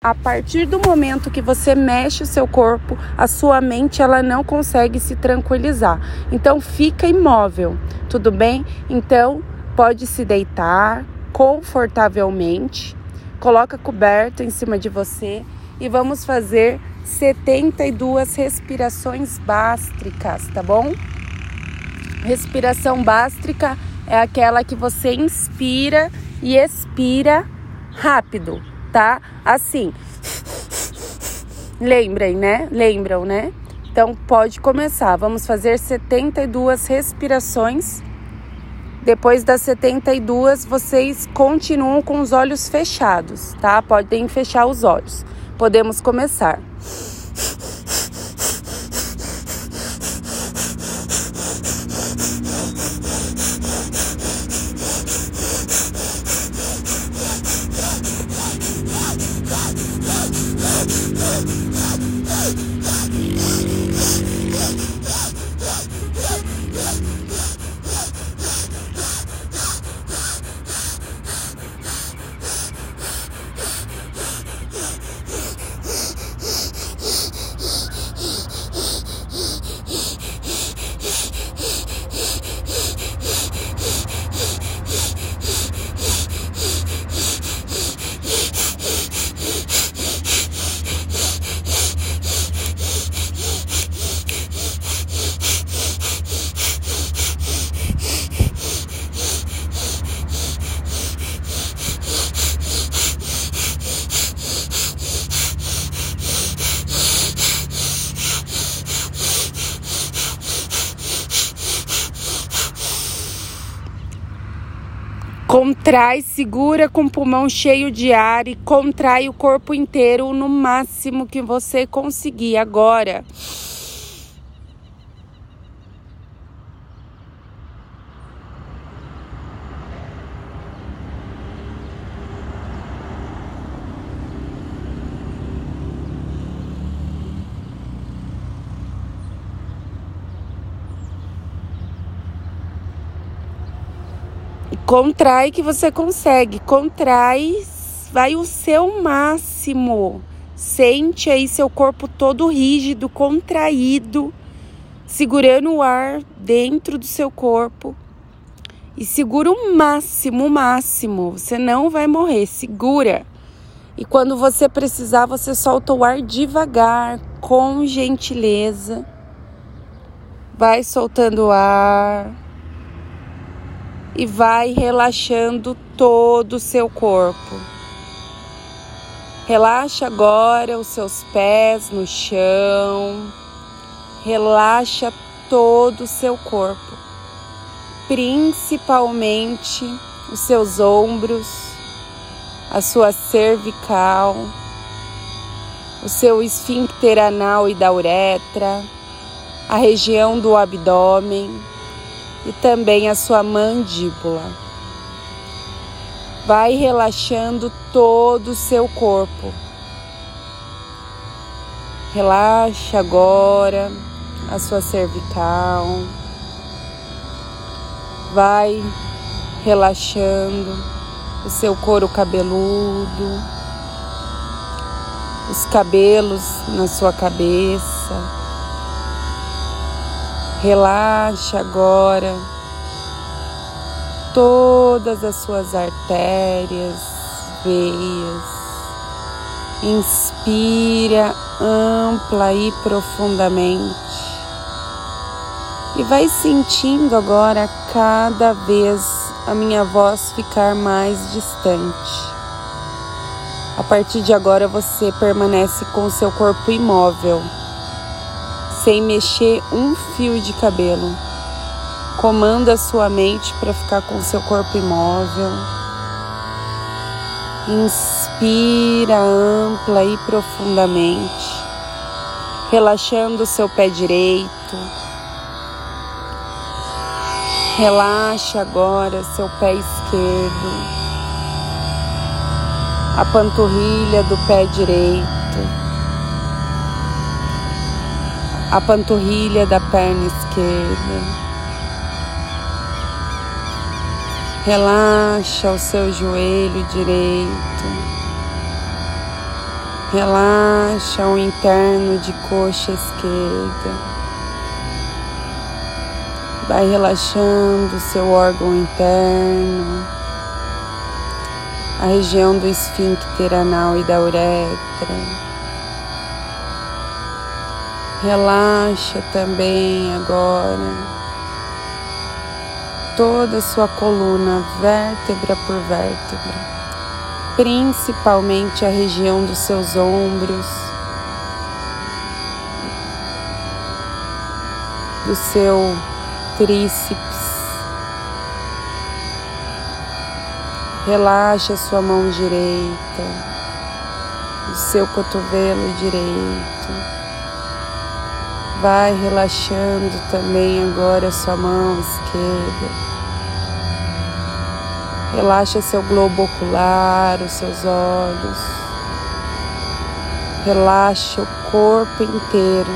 A partir do momento que você mexe o seu corpo, a sua mente ela não consegue se tranquilizar. Então fica imóvel, tudo bem? Então pode se deitar confortavelmente, coloca coberta em cima de você e vamos fazer 72 respirações bástricas, tá bom? Respiração bástrica é aquela que você inspira e expira rápido tá? Assim. Lembrem, né? Lembram, né? Então pode começar. Vamos fazer 72 respirações. Depois das 72, vocês continuam com os olhos fechados, tá? Podem fechar os olhos. Podemos começar. Contrai, segura com o pulmão cheio de ar e contrai o corpo inteiro no máximo que você conseguir agora. Contrai que você consegue. Contrai, vai o seu máximo. Sente aí seu corpo todo rígido, contraído, segurando o ar dentro do seu corpo. E segura o máximo, o máximo. Você não vai morrer, segura. E quando você precisar, você solta o ar devagar, com gentileza. Vai soltando o ar e vai relaxando todo o seu corpo. Relaxa agora os seus pés no chão. Relaxa todo o seu corpo, principalmente os seus ombros, a sua cervical, o seu esfíncter anal e da uretra, a região do abdômen e também a sua mandíbula. Vai relaxando todo o seu corpo. Relaxa agora a sua cervical. Vai relaxando o seu couro cabeludo, os cabelos na sua cabeça Relaxa agora todas as suas artérias, veias. Inspira ampla e profundamente. E vai sentindo agora cada vez a minha voz ficar mais distante. A partir de agora você permanece com seu corpo imóvel sem mexer um fio de cabelo. Comanda sua mente para ficar com seu corpo imóvel. Inspira ampla e profundamente, relaxando o seu pé direito. Relaxa agora seu pé esquerdo, a panturrilha do pé direito a panturrilha da perna esquerda. Relaxa o seu joelho direito. Relaxa o interno de coxa esquerda. Vai relaxando seu órgão interno, a região do esfíncter anal e da uretra. Relaxa também agora toda a sua coluna, vértebra por vértebra principalmente a região dos seus ombros, do seu tríceps. Relaxa sua mão direita, o seu cotovelo direito. Vai relaxando também agora sua mão esquerda. Relaxa seu globo ocular, os seus olhos. Relaxa o corpo inteiro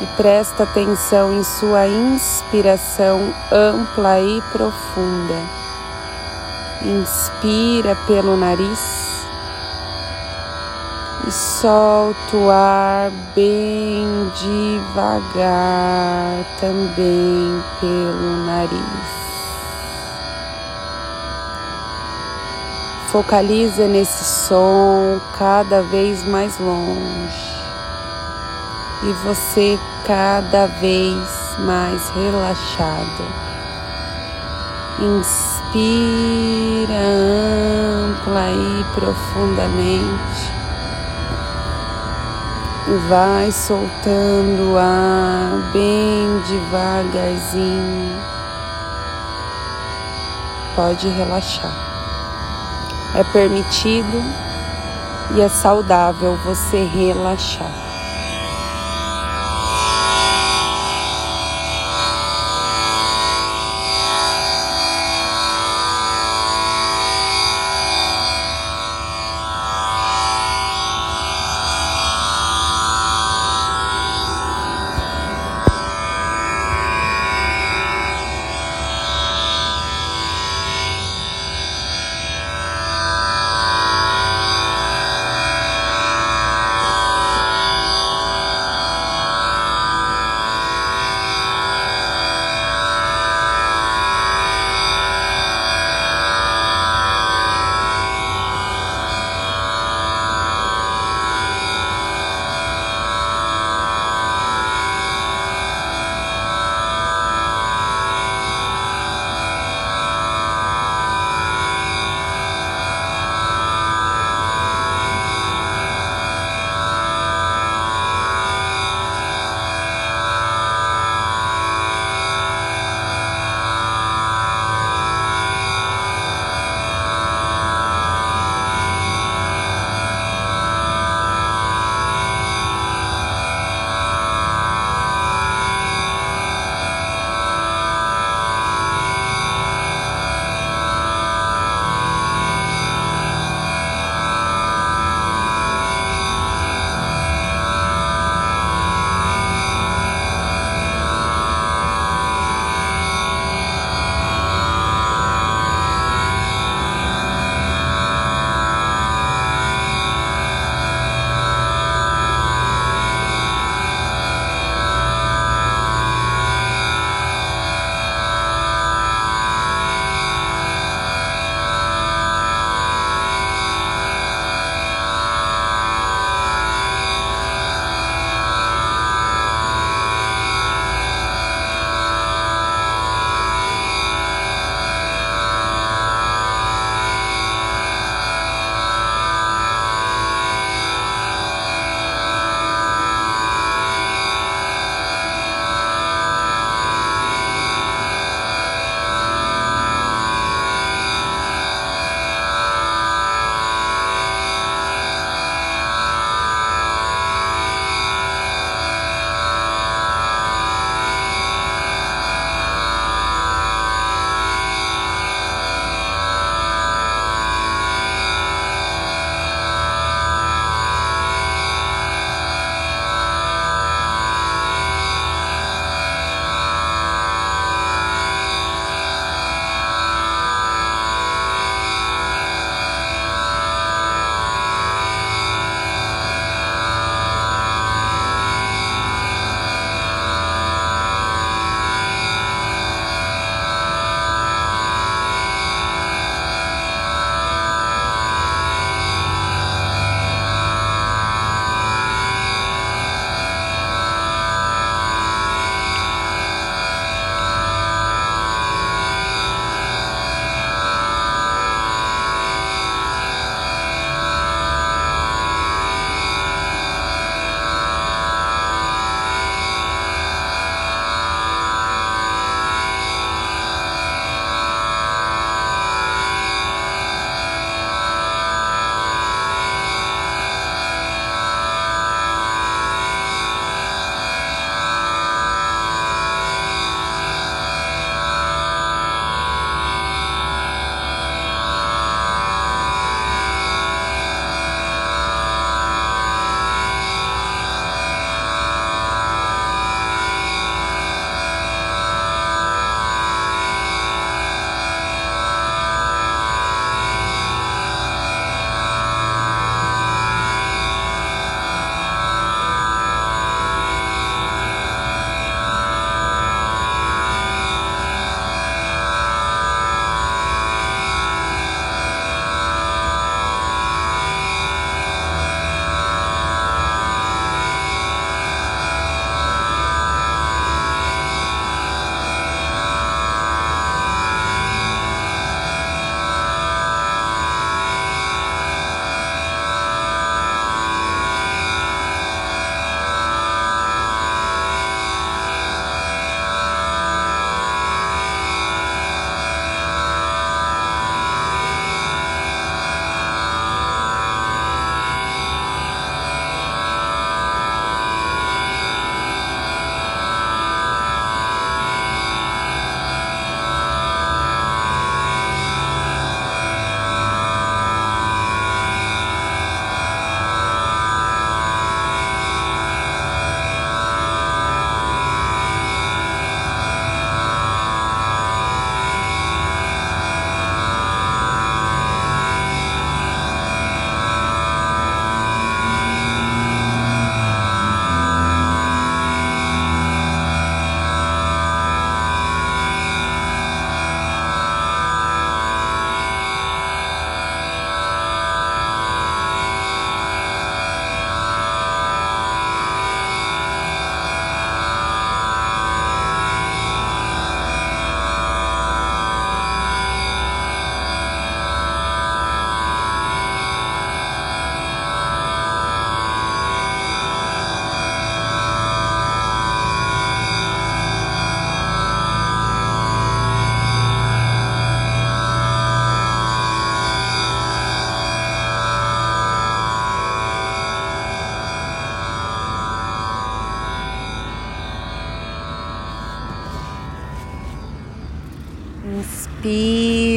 e presta atenção em sua inspiração ampla e profunda. Inspira pelo nariz e solta o ar bem devagar também pelo nariz. Focaliza nesse som cada vez mais longe e você cada vez mais relaxado. Inspira ampla e profundamente e vai soltando o ar bem devagarzinho. Pode relaxar. É permitido e é saudável você relaxar.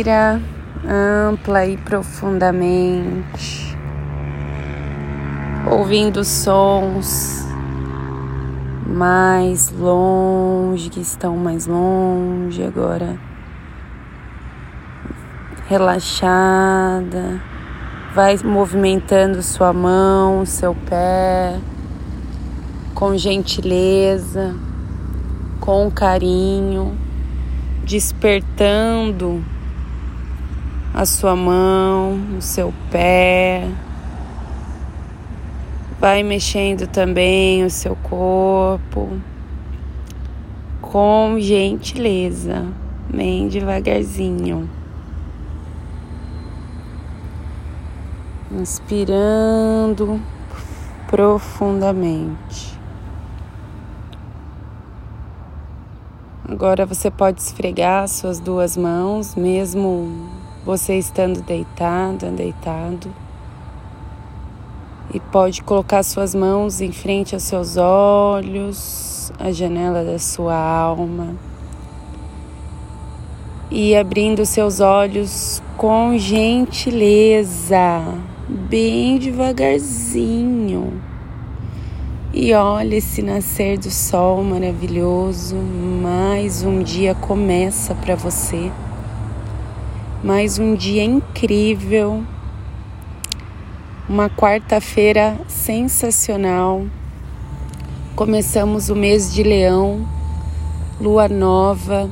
Ampla e profundamente, ouvindo sons mais longe, que estão mais longe agora. Relaxada, vai movimentando sua mão, seu pé, com gentileza, com carinho, despertando a sua mão, o seu pé. Vai mexendo também o seu corpo com gentileza, bem devagarzinho. Inspirando profundamente. Agora você pode esfregar suas duas mãos, mesmo você estando deitado, deitado. E pode colocar suas mãos em frente aos seus olhos, a janela da sua alma. E abrindo seus olhos com gentileza, bem devagarzinho. E olhe esse nascer do sol maravilhoso. Mais um dia começa para você. Mais um dia incrível uma quarta-feira sensacional. Começamos o mês de Leão, lua nova.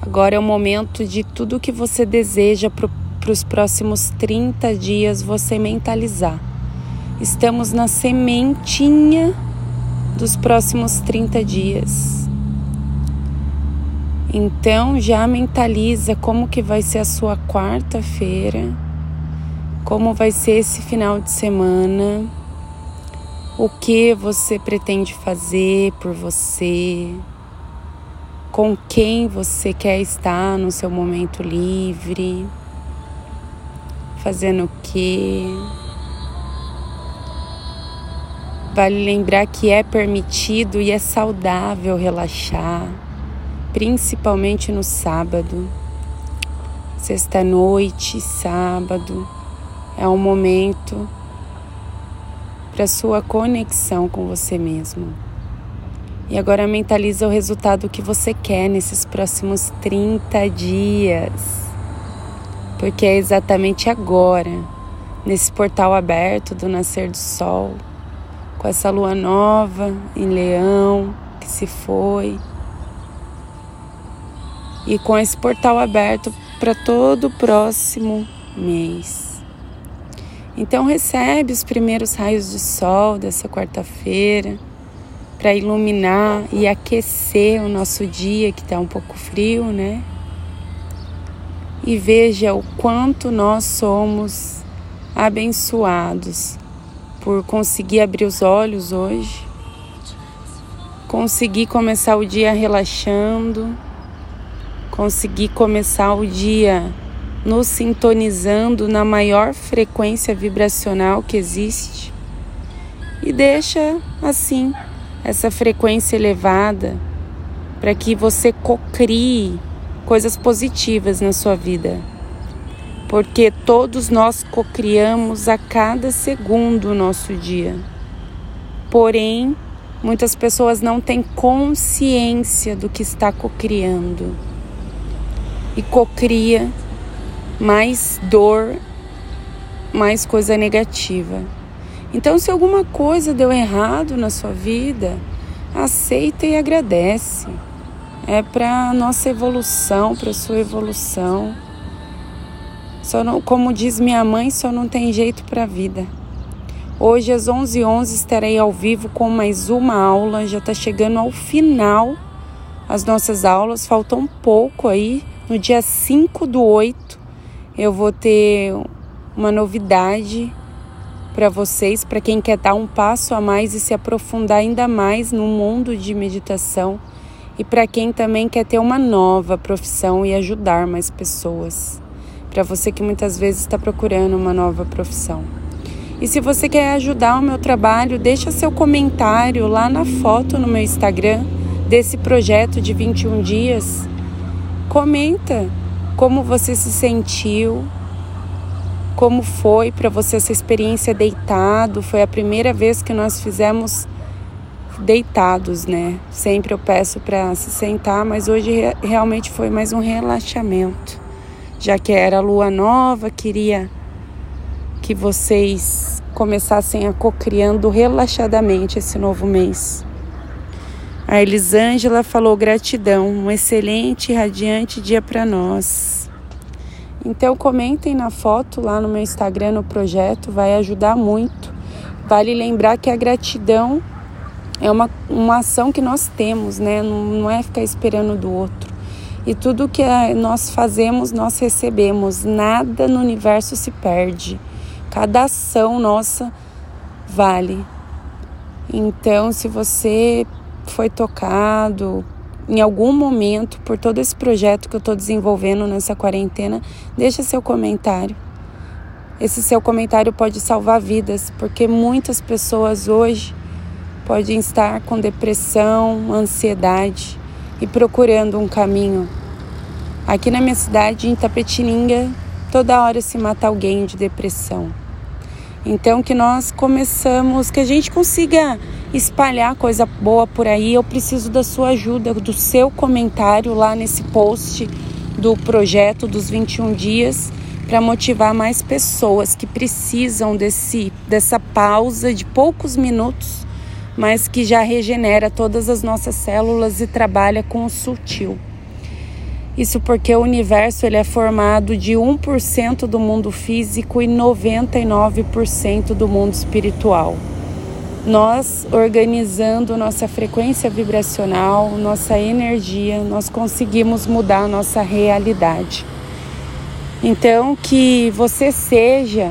Agora é o momento de tudo que você deseja para os próximos 30 dias você mentalizar. Estamos na sementinha dos próximos 30 dias. Então já mentaliza como que vai ser a sua quarta-feira como vai ser esse final de semana, o que você pretende fazer por você, com quem você quer estar no seu momento livre, fazendo o que. Vale lembrar que é permitido e é saudável relaxar, principalmente no sábado, sexta-noite, sábado é um momento para sua conexão com você mesmo. E agora mentaliza o resultado que você quer nesses próximos 30 dias. Porque é exatamente agora, nesse portal aberto do nascer do sol, com essa lua nova em Leão que se foi, e com esse portal aberto para todo o próximo mês. Então recebe os primeiros raios de sol dessa quarta-feira para iluminar e aquecer o nosso dia que está um pouco frio, né? E veja o quanto nós somos abençoados por conseguir abrir os olhos hoje, conseguir começar o dia relaxando, conseguir começar o dia nos sintonizando na maior frequência vibracional que existe e deixa assim essa frequência elevada para que você cocrie coisas positivas na sua vida. Porque todos nós cocriamos a cada segundo o nosso dia. Porém, muitas pessoas não têm consciência do que está cocriando. E cocria mais dor, mais coisa negativa. Então, se alguma coisa deu errado na sua vida, aceita e agradece. É para nossa evolução, para sua evolução. Só não, como diz minha mãe, só não tem jeito para a vida. Hoje às 11h11 11, estarei ao vivo com mais uma aula. Já está chegando ao final as nossas aulas. Faltam um pouco aí. No dia 5 do 8 eu vou ter uma novidade para vocês, para quem quer dar um passo a mais e se aprofundar ainda mais no mundo de meditação e para quem também quer ter uma nova profissão e ajudar mais pessoas. Para você que muitas vezes está procurando uma nova profissão. E se você quer ajudar o meu trabalho, deixa seu comentário lá na foto no meu Instagram desse projeto de 21 dias. Comenta como você se sentiu, como foi para você essa experiência deitado. Foi a primeira vez que nós fizemos deitados, né? Sempre eu peço para se sentar, mas hoje realmente foi mais um relaxamento. Já que era lua nova, queria que vocês começassem a cocriando relaxadamente esse novo mês. A Elisângela falou gratidão, um excelente e radiante dia para nós. Então comentem na foto lá no meu Instagram no projeto, vai ajudar muito. Vale lembrar que a gratidão é uma, uma ação que nós temos, né? Não, não é ficar esperando do outro. E tudo que nós fazemos, nós recebemos. Nada no universo se perde. Cada ação nossa vale. Então, se você foi tocado em algum momento por todo esse projeto que eu estou desenvolvendo nessa quarentena, deixa seu comentário. Esse seu comentário pode salvar vidas, porque muitas pessoas hoje podem estar com depressão, ansiedade e procurando um caminho. Aqui na minha cidade, em Tapetininga, toda hora se mata alguém de depressão. Então que nós começamos, que a gente consiga espalhar coisa boa por aí. Eu preciso da sua ajuda, do seu comentário lá nesse post do projeto dos 21 dias para motivar mais pessoas que precisam desse dessa pausa de poucos minutos, mas que já regenera todas as nossas células e trabalha com o sutil. Isso porque o universo ele é formado de 1% do mundo físico e 99% do mundo espiritual. Nós, organizando nossa frequência vibracional, nossa energia, nós conseguimos mudar a nossa realidade. Então, que você seja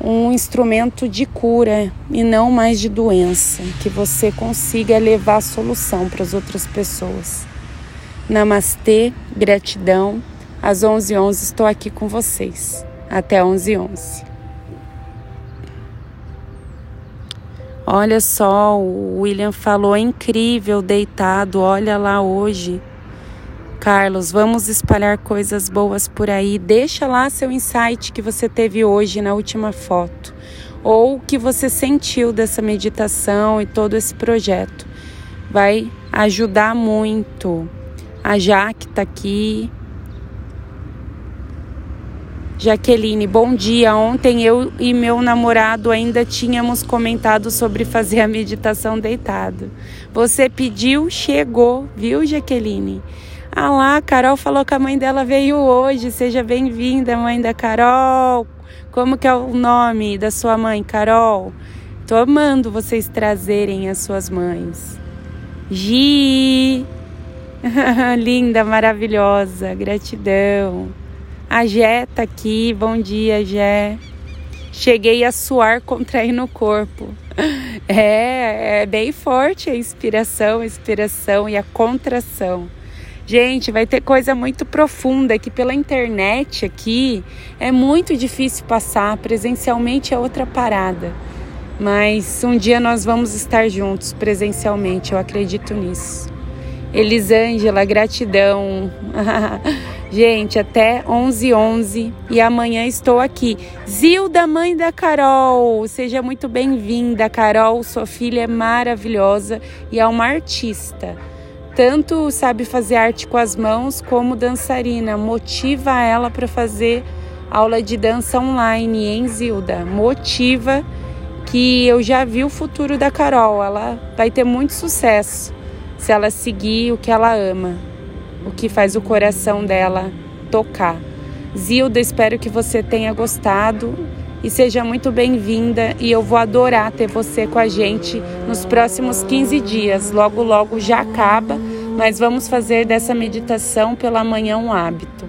um instrumento de cura e não mais de doença, que você consiga levar solução para as outras pessoas. Namastê, gratidão. Às 11h11 11 estou aqui com vocês. Até 11h11. Olha só, o William falou, é incrível deitado, olha lá hoje. Carlos, vamos espalhar coisas boas por aí. Deixa lá seu insight que você teve hoje na última foto, ou o que você sentiu dessa meditação e todo esse projeto. Vai ajudar muito. A Jaque está aqui. Jaqueline, bom dia. Ontem eu e meu namorado ainda tínhamos comentado sobre fazer a meditação deitado. Você pediu, chegou, viu, Jaqueline? Ah lá, Carol falou que a mãe dela veio hoje. Seja bem-vinda, mãe da Carol. Como que é o nome da sua mãe, Carol? Tô amando vocês trazerem as suas mães. Gi, Linda, maravilhosa, gratidão. A Jé tá aqui, bom dia, Jé. Cheguei a suar, contraindo o corpo. É, é bem forte a inspiração, a inspiração e a contração. Gente, vai ter coisa muito profunda que pela internet aqui é muito difícil passar, presencialmente é outra parada. Mas um dia nós vamos estar juntos presencialmente, eu acredito nisso. Elisângela, gratidão. Gente, até 11 11 e amanhã estou aqui. Zilda, mãe da Carol, seja muito bem-vinda, Carol. Sua filha é maravilhosa e é uma artista. Tanto sabe fazer arte com as mãos como dançarina. Motiva ela para fazer aula de dança online, hein, Zilda? Motiva que eu já vi o futuro da Carol. Ela vai ter muito sucesso se ela seguir o que ela ama, o que faz o coração dela tocar. Zilda, espero que você tenha gostado e seja muito bem-vinda. E eu vou adorar ter você com a gente nos próximos 15 dias. Logo, logo já acaba, mas vamos fazer dessa meditação pela manhã um hábito.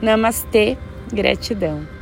Namastê, gratidão.